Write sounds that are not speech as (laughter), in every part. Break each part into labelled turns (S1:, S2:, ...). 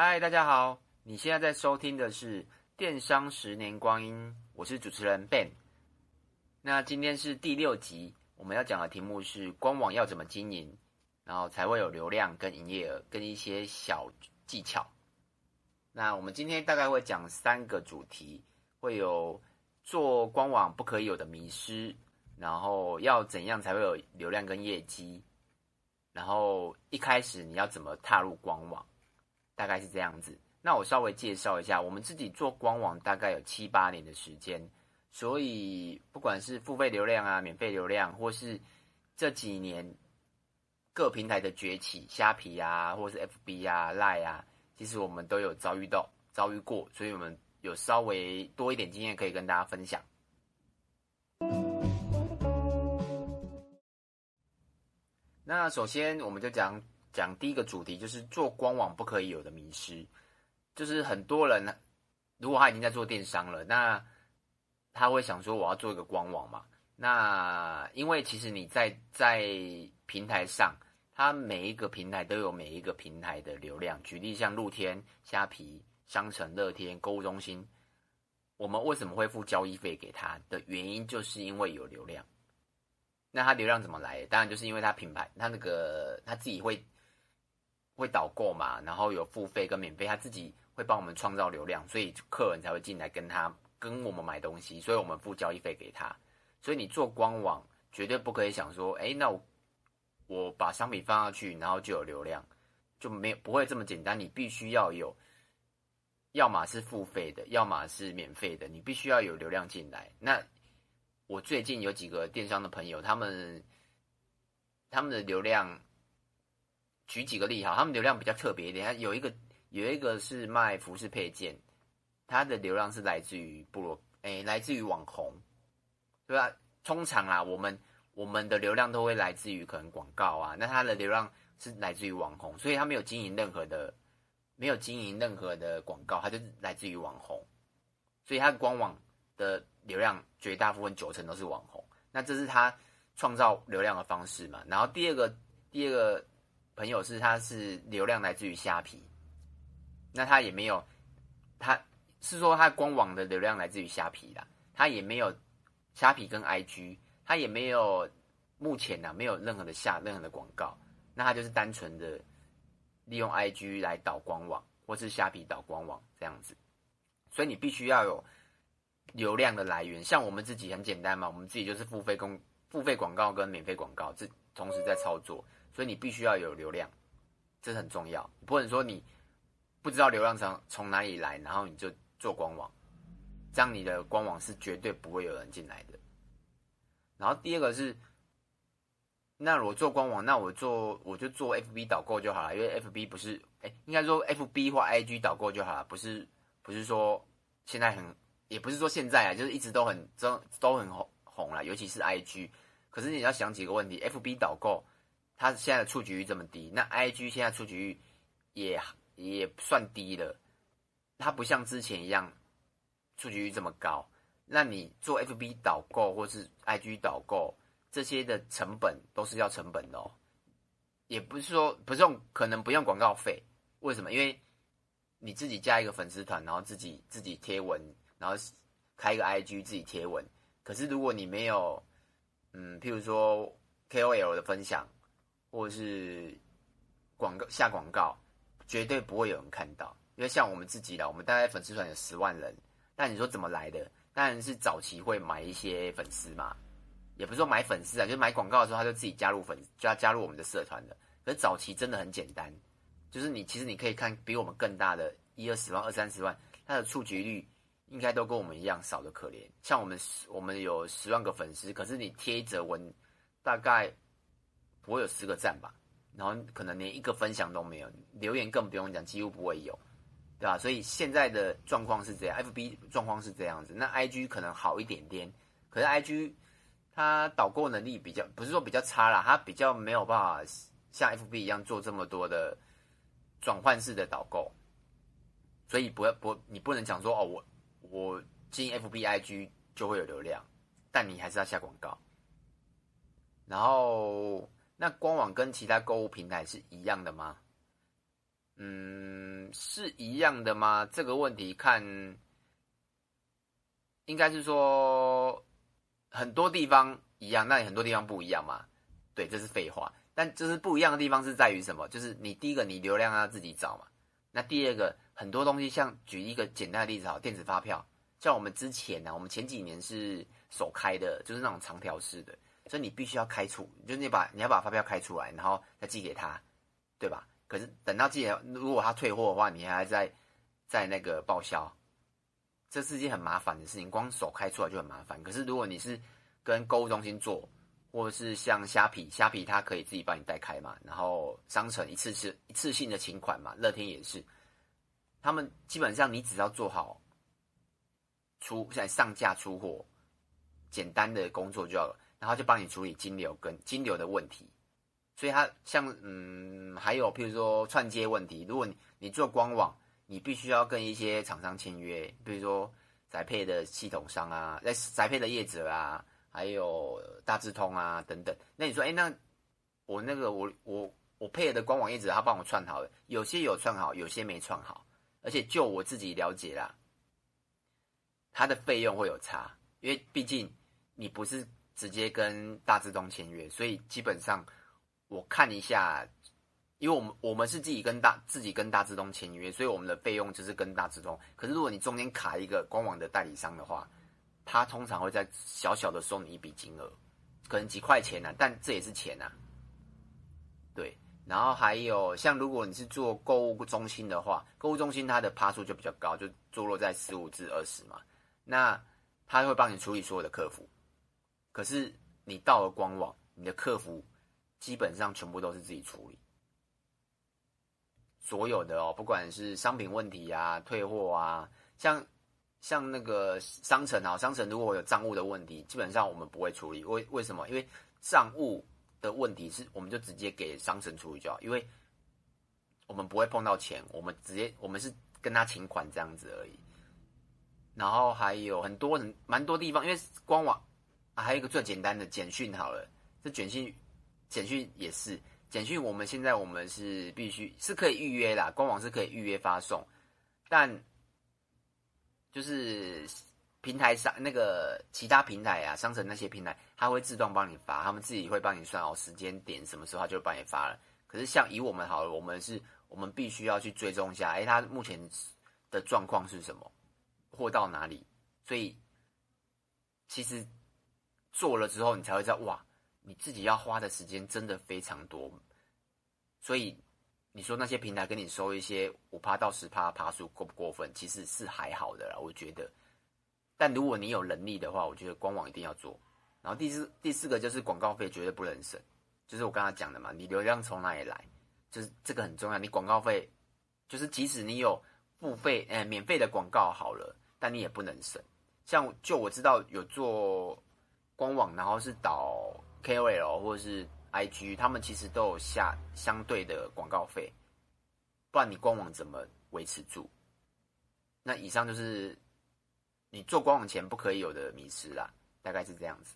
S1: 嗨，大家好，你现在在收听的是《电商十年光阴》，我是主持人 Ben。那今天是第六集，我们要讲的题目是官网要怎么经营，然后才会有流量跟营业额，跟一些小技巧。那我们今天大概会讲三个主题，会有做官网不可以有的迷失，然后要怎样才会有流量跟业绩，然后一开始你要怎么踏入官网，大概是这样子。那我稍微介绍一下，我们自己做官网大概有七八年的时间，所以不管是付费流量啊、免费流量，或是这几年各平台的崛起，虾皮啊，或是 FB 啊、Line 啊。其实我们都有遭遇到、遭遇过，所以我们有稍微多一点经验可以跟大家分享。那首先我们就讲讲第一个主题，就是做官网不可以有的迷失。就是很多人如果他已经在做电商了，那他会想说我要做一个官网嘛？那因为其实你在在平台上。它每一个平台都有每一个平台的流量。举例像露天、虾皮、商城、乐天、购物中心，我们为什么会付交易费给他的原因，就是因为有流量。那他流量怎么来？当然就是因为他品牌，他那个他自己会会导购嘛，然后有付费跟免费，他自己会帮我们创造流量，所以客人才会进来跟他跟我们买东西，所以我们付交易费给他。所以你做官网绝对不可以想说，哎，那我。我把商品放上去，然后就有流量，就没有不会这么简单。你必须要有，要么是付费的，要么是免费的，你必须要有流量进来。那我最近有几个电商的朋友，他们他们的流量，举几个例哈，他们流量比较特别一点。有一个有一个是卖服饰配件，他的流量是来自于部落，诶，来自于网红，对吧？通常啊，我们。我们的流量都会来自于可能广告啊，那他的流量是来自于网红，所以他没有经营任何的，没有经营任何的广告，他就来自于网红，所以他官网的流量绝大部分九成都是网红，那这是他创造流量的方式嘛。然后第二个第二个朋友是他是流量来自于虾皮，那他也没有，他是说他官网的流量来自于虾皮啦，他也没有虾皮跟 IG。他也没有，目前呢、啊、没有任何的下任何的广告，那他就是单纯的利用 IG 来导官网，或是虾皮导官网这样子，所以你必须要有流量的来源。像我们自己很简单嘛，我们自己就是付费公付费广告跟免费广告这同时在操作，所以你必须要有流量，这很重要。不能说你不知道流量从从哪里来，然后你就做官网，这样你的官网是绝对不会有人进来的。然后第二个是，那我做官网，那我做我就做 FB 导购就好了，因为 FB 不是，哎，应该说 FB 或 IG 导购就好了，不是不是说现在很，也不是说现在啊，就是一直都很都都很红红了，尤其是 IG。可是你要想几个问题，FB 导购它现在的触及率这么低，那 IG 现在触及率也也算低了，它不像之前一样触及率这么高。那你做 FB 导购或是 IG 导购这些的成本都是要成本的哦，也不是说不用，可能不用广告费。为什么？因为你自己加一个粉丝团，然后自己自己贴文，然后开一个 IG 自己贴文。可是如果你没有，嗯，譬如说 KOL 的分享，或是广告下广告，绝对不会有人看到。因为像我们自己的，我们大概粉丝团有十万人，但你说怎么来的？当然是早期会买一些粉丝嘛，也不是说买粉丝啊，就是买广告的时候他就自己加入粉，就要加入我们的社团的。可是早期真的很简单，就是你其实你可以看比我们更大的一二十万、二三十万，它的触及率应该都跟我们一样少的可怜。像我们我们有十万个粉丝，可是你贴一则文，大概不会有十个赞吧，然后可能连一个分享都没有，留言更不用讲，几乎不会有。对吧？所以现在的状况是这样，FB 状况是这样子，那 IG 可能好一点点，可是 IG 它导购能力比较，不是说比较差啦，它比较没有办法像 FB 一样做这么多的转换式的导购，所以不要不，你不能讲说哦，我我进 FB IG 就会有流量，但你还是要下广告。然后那官网跟其他购物平台是一样的吗？嗯。是一样的吗？这个问题看，应该是说很多地方一样，那很多地方不一样嘛。对，这是废话。但就是不一样的地方是在于什么？就是你第一个，你流量要自己找嘛。那第二个，很多东西像举一个简单的例子，好，电子发票，像我们之前呢、我们前几年是手开的，就是那种长条式的，所以你必须要开出，就是你把你要把发票开出来，然后再寄给他，对吧？可是等到寄，如果他退货的话，你还在在那个报销，这是件很麻烦的事情。光手开出来就很麻烦。可是如果你是跟购物中心做，或者是像虾皮，虾皮它可以自己帮你代开嘛，然后商城一次是一次性的请款嘛，乐天也是，他们基本上你只要做好出现在上架出货简单的工作就好了，然后就帮你处理金流跟金流的问题。所以它像嗯，还有譬如说串接问题，如果你你做官网，你必须要跟一些厂商签约，比如说宅配的系统商啊，在宅配的业者啊，还有大智通啊等等。那你说，哎，那我那个我我我配的官网业者，他帮我串好了，有些有串好，有些没串好，而且就我自己了解啦，它的费用会有差，因为毕竟你不是直接跟大智东签约，所以基本上。我看一下，因为我们我们是自己跟大自己跟大智东签约，所以我们的费用就是跟大智东。可是如果你中间卡一个官网的代理商的话，他通常会在小小的收你一笔金额，可能几块钱啊，但这也是钱啊。对，然后还有像如果你是做购物中心的话，购物中心它的趴数就比较高，就坐落在十五至二十嘛。那他会帮你处理所有的客服，可是你到了官网，你的客服。基本上全部都是自己处理，所有的哦，不管是商品问题啊、退货啊，像像那个商城啊，商城如果有账务的问题，基本上我们不会处理。为为什么？因为账务的问题是，我们就直接给商城处理就好，因为我们不会碰到钱，我们直接我们是跟他请款这样子而已。然后还有很多人蛮多地方，因为官网还有一个最简单的简讯好了，这简讯。简讯也是，简讯我们现在我们是必须是可以预约啦，官网是可以预约发送，但就是平台上那个其他平台啊，商城那些平台，它会自动帮你发，他们自己会帮你算好时间点，什么时候他就帮你发了。可是像以我们好了，我们是我们必须要去追踪一下，哎，他目前的状况是什么，货到哪里？所以其实做了之后，你才会知道哇。你自己要花的时间真的非常多，所以你说那些平台跟你收一些五趴到十趴趴数过不过分？其实是还好的啦，我觉得。但如果你有能力的话，我觉得官网一定要做。然后第四第四个就是广告费绝对不能省，就是我刚才讲的嘛，你流量从哪里来？就是这个很重要。你广告费就是即使你有付费呃免费的广告好了，但你也不能省。像就我知道有做官网，然后是导。KOL 或者是 IG，他们其实都有下相对的广告费，不然你官网怎么维持住？那以上就是你做官网前不可以有的迷失啦，大概是这样子。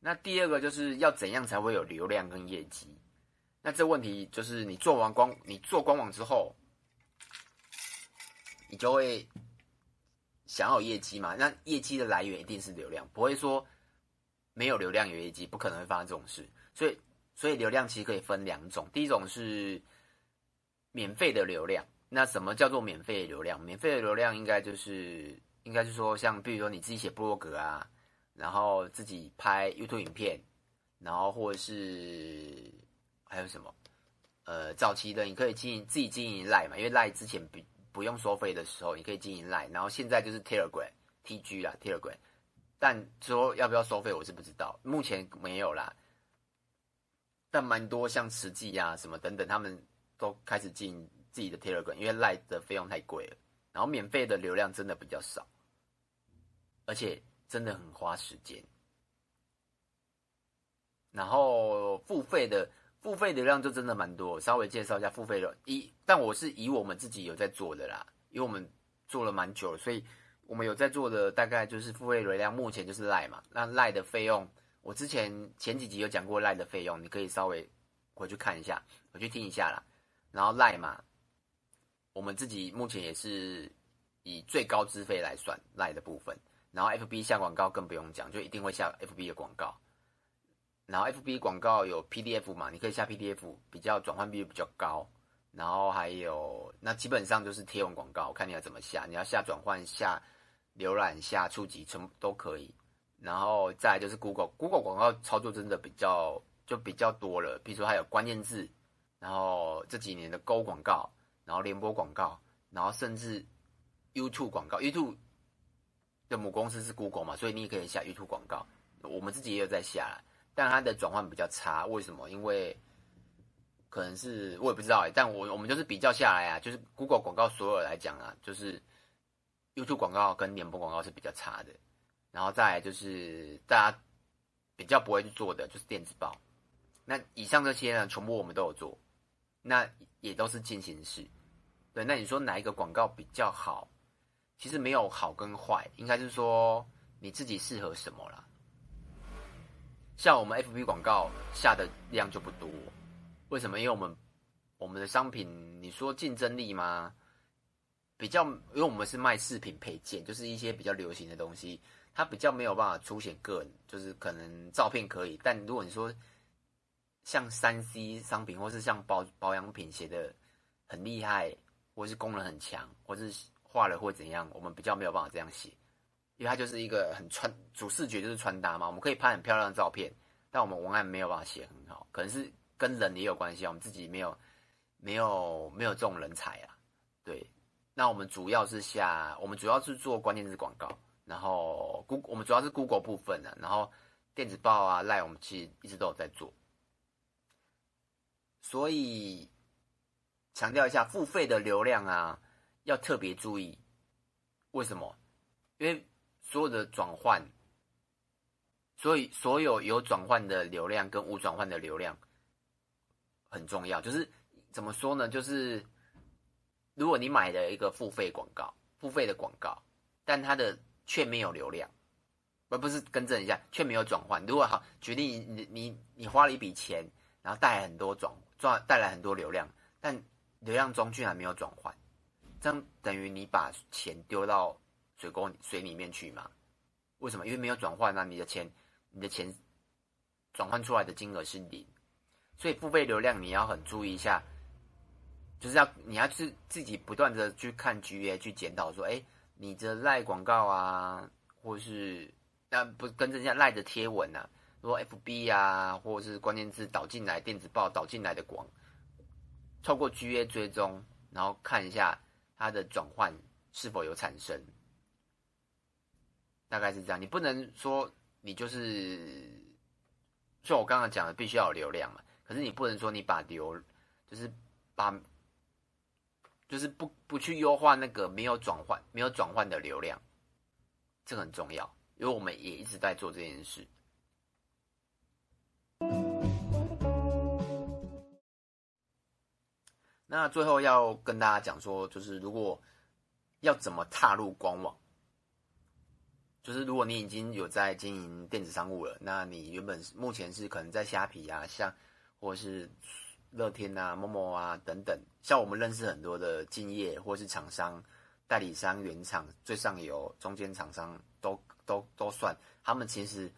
S1: 那第二个就是要怎样才会有流量跟业绩？那这问题就是你做完官，你做官网之后，你就会。想要有业绩嘛？那业绩的来源一定是流量，不会说没有流量有业绩，不可能会发生这种事。所以，所以流量其实可以分两种，第一种是免费的流量。那什么叫做免费的流量？免费的流量应该就是，应该是说，像比如说你自己写部落格啊，然后自己拍 YouTube 影片，然后或者是还有什么？呃，早期的你可以经营自己经营赖嘛，因为赖之前比。不用收费的时候，你可以经营 Line，然后现在就是 Telegram、TG 啦，Telegram。但说要不要收费，我是不知道，目前没有啦。但蛮多像慈济啊什么等等，他们都开始进自己的 Telegram，因为 Line 的费用太贵了，然后免费的流量真的比较少，而且真的很花时间。然后付费的。付费流量就真的蛮多，稍微介绍一下付费的。一，但我是以我们自己有在做的啦，因为我们做了蛮久了，所以我们有在做的大概就是付费流量，目前就是赖嘛。那赖的费用，我之前前几集有讲过赖的费用，你可以稍微回去看一下，回去听一下啦。然后赖嘛，我们自己目前也是以最高资费来算赖的部分。然后 FB 下广告更不用讲，就一定会下 FB 的广告。然后 FB 广告有 PDF 嘛，你可以下 PDF，比较转换率比较高。然后还有那基本上就是贴文广告，看你要怎么下，你要下转换、下浏览、下触及，全部都可以。然后再就是 Google，Google 广告操作真的比较就比较多了，比如说还有关键字，然后这几年的勾广告，然后联播广告，然后甚至 YouTube 广告，YouTube 的母公司是 Google 嘛，所以你也可以下 YouTube 广告。我们自己也有在下，但它的转换比较差，为什么？因为可能是我也不知道哎，但我我们就是比较下来啊，就是 Google 广告所有来讲啊，就是 YouTube 广告跟联播广告是比较差的。然后再来就是大家比较不会去做的，就是电子报。那以上这些呢，全部我们都有做，那也都是进行式。对，那你说哪一个广告比较好？其实没有好跟坏，应该是说你自己适合什么啦。像我们 FB 广告下的量就不多，为什么？因为我们我们的商品，你说竞争力吗？比较，因为我们是卖饰品配件，就是一些比较流行的东西。它比较没有办法凸显个人，就是可能照片可以，但如果你说像三 C 商品，或是像保保养品写的很厉害，或是功能很强，或是画了会怎样，我们比较没有办法这样写，因为它就是一个很穿主视觉就是穿搭嘛，我们可以拍很漂亮的照片，但我们文案没有办法写很好，可能是跟人也有关系啊，我们自己没有没有没有这种人才啊，对，那我们主要是下，我们主要是做关键字广告。然后，Google 我们主要是 Google 部分的，然后电子报啊、Line 我们其实一直都有在做，所以强调一下，付费的流量啊要特别注意。为什么？因为所有的转换，所以所有有转换的流量跟无转换的流量很重要。就是怎么说呢？就是如果你买了一个付费广告，付费的广告，但它的却没有流量，而不是更正一下，却没有转换。如果好，决定你你你花了一笔钱，然后带来很多转转带来很多流量，但流量中居然没有转换，这样等于你把钱丢到水沟水里面去嘛？为什么？因为没有转换，那你的钱你的钱转换出来的金额是零，所以付费流量你要很注意一下，就是要你要是自己不断的去看 GA 去检讨说，哎。你的赖广告啊，或是那不跟人家赖的贴文啊，如果 FB 啊，或者是关键字导进来电子报导进来的广，透过 GA 追踪，然后看一下它的转换是否有产生，大概是这样。你不能说你就是就我刚刚讲的，必须要有流量嘛，可是你不能说你把流就是把。就是不不去优化那个没有转换没有转换的流量，这很重要，因为我们也一直在做这件事。那最后要跟大家讲说，就是如果要怎么踏入官网，就是如果你已经有在经营电子商务了，那你原本目前是可能在虾皮啊，像或是。乐天啊、陌陌啊等等，像我们认识很多的敬业或是厂商、代理商、原厂、最上游、中间厂商都都都算。他们其实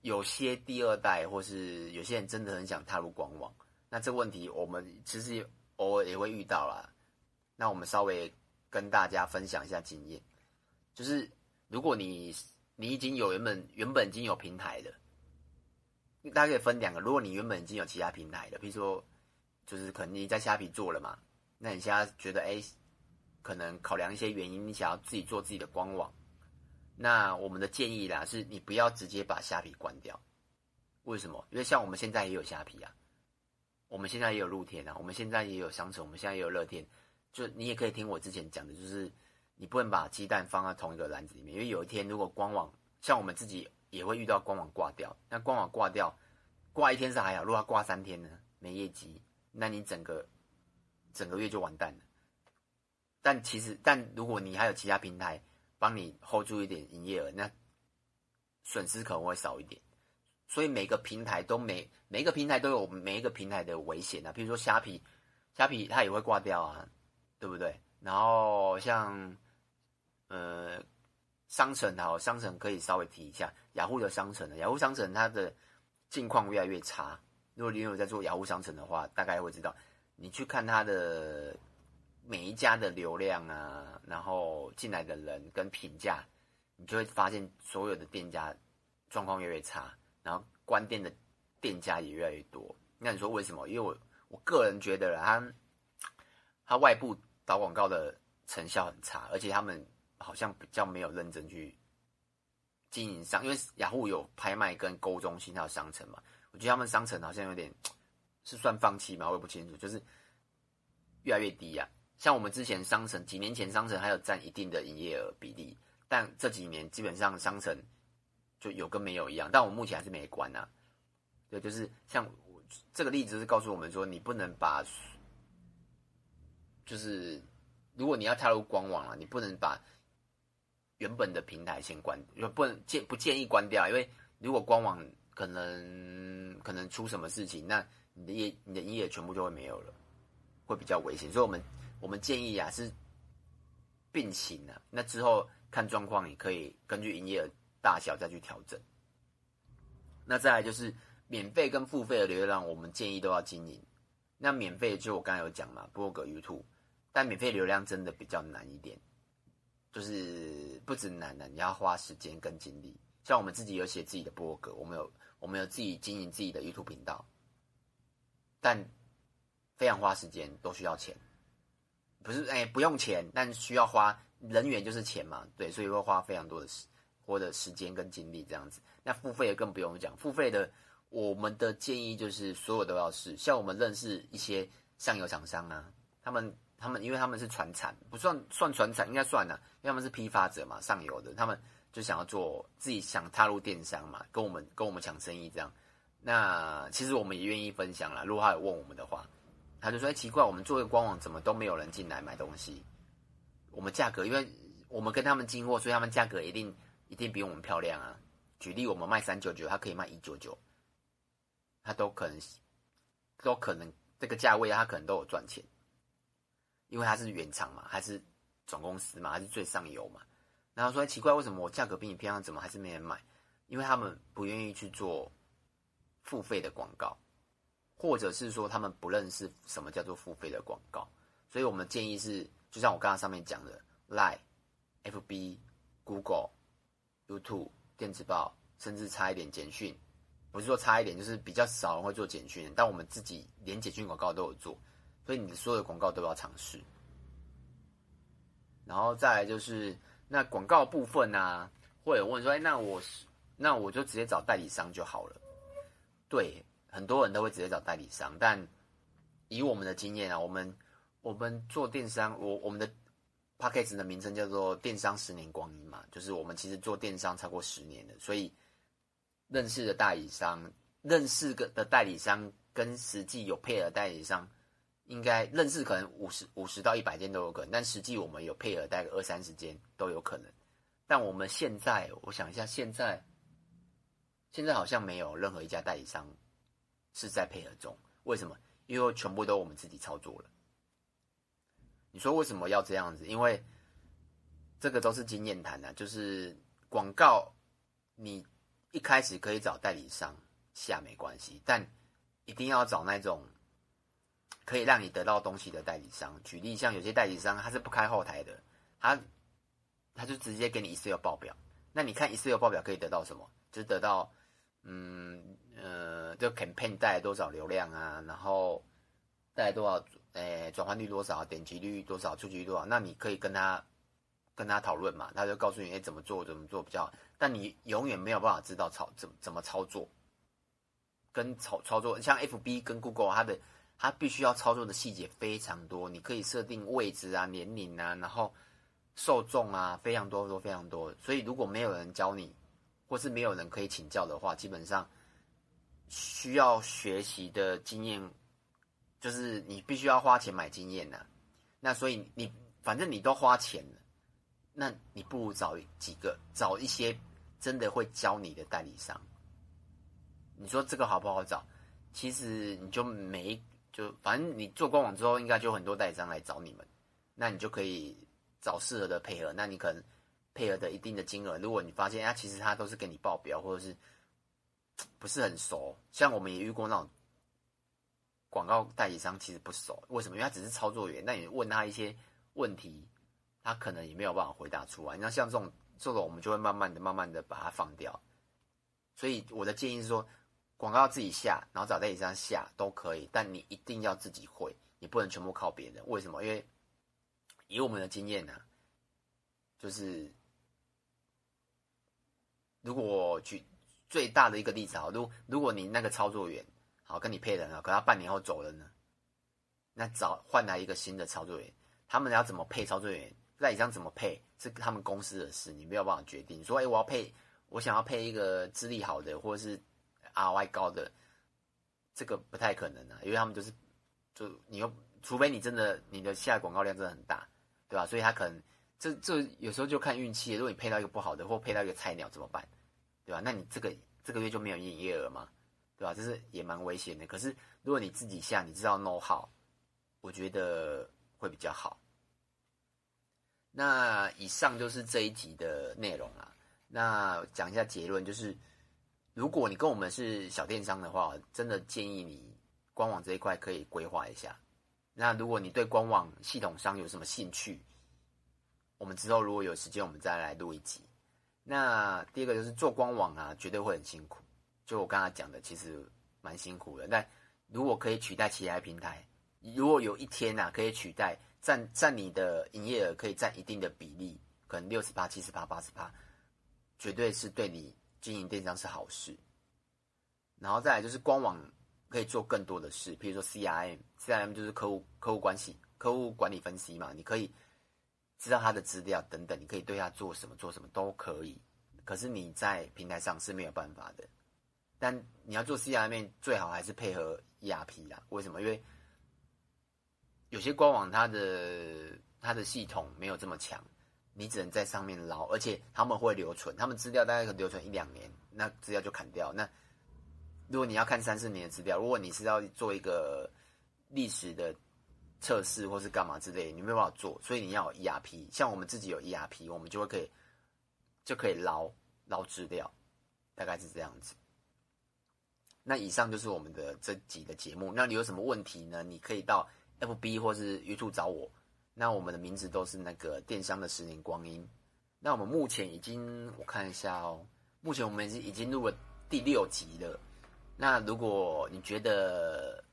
S1: 有些第二代，或是有些人真的很想踏入官网。那这个问题，我们其实偶尔也会遇到啦。那我们稍微跟大家分享一下经验，就是如果你你已经有原本原本已经有平台的。大家可以分两个，如果你原本已经有其他平台的，比如说，就是可能你在虾皮做了嘛，那你现在觉得哎，可能考量一些原因，你想要自己做自己的官网，那我们的建议啦，是你不要直接把虾皮关掉。为什么？因为像我们现在也有虾皮啊，我们现在也有露天啊，我们现在也有商城，我们现在也有乐天，就你也可以听我之前讲的，就是你不能把鸡蛋放在同一个篮子里面，因为有一天如果官网像我们自己。也会遇到官网挂掉，那官网挂掉，挂一天是还好，如果要挂三天呢，没业绩，那你整个整个月就完蛋了。但其实，但如果你还有其他平台帮你 hold 住一点营业额，那损失可能会少一点。所以每个平台都每每个平台都有每一个平台的危险啊。比如说虾皮，虾皮它也会挂掉啊，对不对？然后像呃商城好，商城可以稍微提一下雅虎的商城呢，雅虎商城它的境况越来越差。如果你有在做雅虎商城的话，大概会知道，你去看它的每一家的流量啊，然后进来的人跟评价。你就会发现所有的店家状况越来越差，然后关店的店家也越来越多。那你说为什么？因为我我个人觉得，他他外部打广告的成效很差，而且他们好像比较没有认真去经营商。因为雅虎有拍卖跟购物中心还有商城嘛，我觉得他们商城好像有点 (tsk) 是算放弃嘛，我也不清楚，就是越来越低呀、啊。像我们之前商城几年前商城还有占一定的营业额比例。但这几年基本上商城就有跟没有一样，但我目前还是没关呐、啊。对，就是像我这个例子是告诉我们说，你不能把，就是如果你要踏入官网了，你不能把原本的平台先关，就不能建不建议关掉，因为如果官网可能可能出什么事情，那你的业你的营业全部就会没有了，会比较危险。所以我们我们建议啊是并行的、那之后。看状况，你可以根据营业额大小再去调整。那再来就是免费跟付费的流量，我们建议都要经营。那免费就我刚才有讲嘛，部落格、YouTube，但免费流量真的比较难一点，就是不止难的，你要花时间跟精力。像我们自己有写自己的博客，我们有我们有自己经营自己的 YouTube 频道，但非常花时间，都需要钱。不是哎、不用钱，但需要花。人员就是钱嘛，对，所以会花非常多的时或者时间跟精力这样子。那付费的更不用讲，付费的我们的建议就是所有都要试。像我们认识一些上游厂商啊，他们他们因为他们是传产，不算算传产，应该算了，因为他们是批发者嘛，上游的，他们就想要做自己想踏入电商嘛，跟我们跟我们抢生意这样。那其实我们也愿意分享啦，如果他有问我们的话，他就说：“哎，奇怪，我们做一个官网怎么都没有人进来买东西？”我们价格，因为我们跟他们进货，所以他们价格一定一定比我们漂亮啊。举例，我们卖三九九，他可以卖一九九，他都可能都可能这个价位，他可能都有赚钱，因为它是原厂嘛，还是总公司嘛，还是最上游嘛。然后说奇怪，为什么我价格比你便宜，怎么还是没人买？因为他们不愿意去做付费的广告，或者是说他们不认识什么叫做付费的广告，所以我们建议是。就像我刚刚上面讲的，Line、FB、Google、YouTube、电子报，甚至差一点简讯，不是说差一点，就是比较少人会做简讯，但我们自己连简讯广告都有做，所以你所有的广告都要尝试。然后再来就是那广告部分啊，会有问说，哎，那我那我就直接找代理商就好了。对，很多人都会直接找代理商，但以我们的经验啊，我们。我们做电商，我我们的 Podcast 的名称叫做“电商十年光阴”嘛，就是我们其实做电商超过十年了，所以认识的代理商、认识个的代理商跟实际有配合代理商，应该认识可能五十五十到一百间都有可能，但实际我们有配合大概二三十间都有可能。但我们现在，我想一下，现在现在好像没有任何一家代理商是在配合中，为什么？因为全部都我们自己操作了。你说为什么要这样子？因为这个都是经验谈的，就是广告，你一开始可以找代理商下没关系，但一定要找那种可以让你得到东西的代理商。举例，像有些代理商他是不开后台的，他他就直接给你 Excel 报表。那你看 Excel 报表可以得到什么？就得到嗯呃，这 campaign 带来多少流量啊，然后带来多少。诶，转换率多少？点击率多少？触及率多少？那你可以跟他跟他讨论嘛，他就告诉你，诶，怎么做怎么做比较好。但你永远没有办法知道操怎怎么操作，跟操操作，像 FB 跟 Google，它的它必须要操作的细节非常多。你可以设定位置啊、年龄啊，然后受众啊，非常多多非常多。所以如果没有人教你，或是没有人可以请教的话，基本上需要学习的经验。就是你必须要花钱买经验呐，那所以你反正你都花钱了，那你不如找几个找一些真的会教你的代理商，你说这个好不好找？其实你就没就反正你做官网之后，应该就很多代理商来找你们，那你就可以找适合的配合。那你可能配合的一定的金额，如果你发现啊，其实他都是给你报表，或者是不是很熟，像我们也遇过那种广告代理商，其实不熟。为什么？因为他只是操作员，那你问他一些问题，他可能也没有办法回答出来。那像这种这种，我们就会慢慢的、慢慢的把它放掉。所以我的建议是说。广告自己下，然后找代理商下都可以，但你一定要自己会，你不能全部靠别人。为什么？因为以我们的经验呢、就是如果举最大的一个例子啊，如如果你那个操作员好跟你配人啊，可他半年后走了呢，那找换来一个新的操作员，他们要怎么配操作员，代理商怎么配是他们公司的事，你没有办法决定。说哎，我要配，我想要配一个资历好的，或者是。R Y 高的这个不太可能啊，因为他们就是，就你又除非你真的你的下广告量真的很大，对吧？所以他可能这这有时候就看运气。如果你配到一个不好的，或配到一个菜鸟怎么办？对吧？那你这个这个月就没有营业额嘛，对吧？这是也蛮危险的。可是如果你自己下，你知道 know how，我觉得会比较好。那以上就是这一集的内容啦。那讲一下结论，就是。如果你跟我们是小电商的话，真的建议你官网这一块可以规划一下。那如果你对官网系统商有什么兴趣，我们之后如果有时间，我们再来录一集。那第二个就是做官网啊，绝对会很辛苦。就我刚才讲的，其实蛮辛苦的。但如果可以取代其他平台，如果有一天啊可以取代，占占你的营业额可以占一定的比例，可能六十八、七十八、八十八，绝对是对你。经营电商是好事，然后再来就是官网可以做更多的事，比如说 CRM，CRM 就是客户客户关系、客户管理分析嘛，你可以知道他的资料等等，你可以对他做什么做什么都可以。可是你在平台上是没有办法的，但你要做 CRM 最好还是配合 ERP 啦。为什么？因为有些官网它的它的系统没有这么强。你只能在上面捞，而且他们会留存，他们资料大概可留存一两年，那资料就砍掉。那如果你要看三四年的资料，如果你是要做一个历史的测试或是干嘛之类，你没有办法做，所以你要有 ERP。像我们自己有 ERP，我们就会可以就可以捞捞资料，大概是这样子。那以上就是我们的这集的节目。那你有什么问题呢？你可以到 FB 或是 YouTube 找我。那我们的名字都是那个电商的十年光阴。那我们目前已经，我看一下哦，目前我们已经已经录了第六集了。那如果你觉得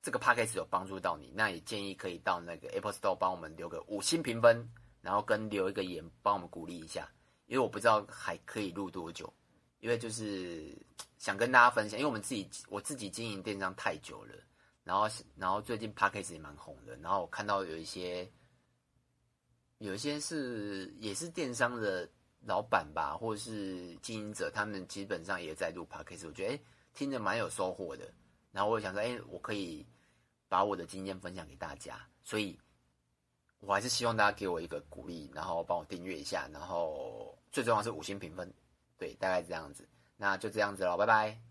S1: 这个 podcast 有帮助到你，那也建议可以到那个 Apple Store 帮我们留个五星评分，然后跟留一个言，帮我们鼓励一下。因为我不知道还可以录多久，因为就是想跟大家分享，因为我们自己我自己经营电商太久了。然后，然后最近 Podcast 也蛮红的。然后我看到有一些，有一些是也是电商的老板吧，或者是经营者，他们基本上也在录 Podcast。我觉得诶听着蛮有收获的。然后我想说，哎，我可以把我的经验分享给大家。所以，我还是希望大家给我一个鼓励，然后帮我订阅一下，然后最重要是五星评分。对，大概这样子。那就这样子了，拜拜。